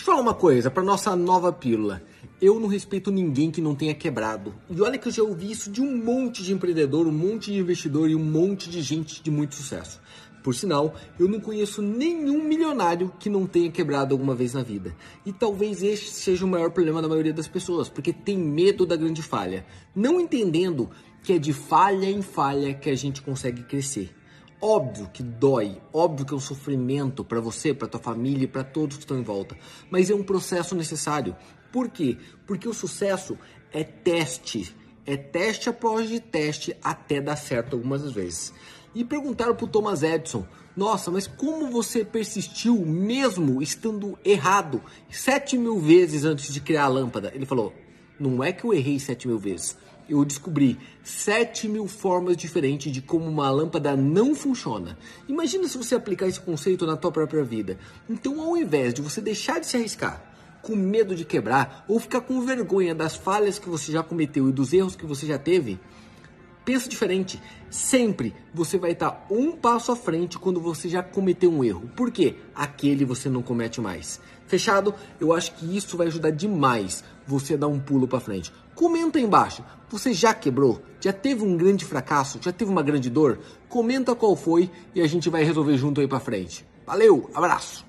Deixa eu falar uma coisa para nossa nova pílula. Eu não respeito ninguém que não tenha quebrado. E olha que eu já ouvi isso de um monte de empreendedor, um monte de investidor e um monte de gente de muito sucesso. Por sinal, eu não conheço nenhum milionário que não tenha quebrado alguma vez na vida. E talvez este seja o maior problema da maioria das pessoas, porque tem medo da grande falha, não entendendo que é de falha em falha que a gente consegue crescer. Óbvio que dói, óbvio que é um sofrimento para você, para tua família e para todos que estão em volta, mas é um processo necessário. Por quê? Porque o sucesso é teste, é teste após de teste até dar certo algumas vezes. E perguntaram para o Thomas Edison: Nossa, mas como você persistiu mesmo estando errado sete mil vezes antes de criar a lâmpada? Ele falou: Não é que eu errei sete mil vezes eu descobri 7 mil formas diferentes de como uma lâmpada não funciona. Imagina se você aplicar esse conceito na tua própria vida. Então, ao invés de você deixar de se arriscar, com medo de quebrar ou ficar com vergonha das falhas que você já cometeu e dos erros que você já teve, pensa diferente. Sempre você vai estar um passo à frente quando você já cometeu um erro. Por quê? Aquele você não comete mais. Fechado? Eu acho que isso vai ajudar demais você a dar um pulo para frente. Comenta aí embaixo. Você já quebrou? Já teve um grande fracasso? Já teve uma grande dor? Comenta qual foi e a gente vai resolver junto aí para frente. Valeu, abraço.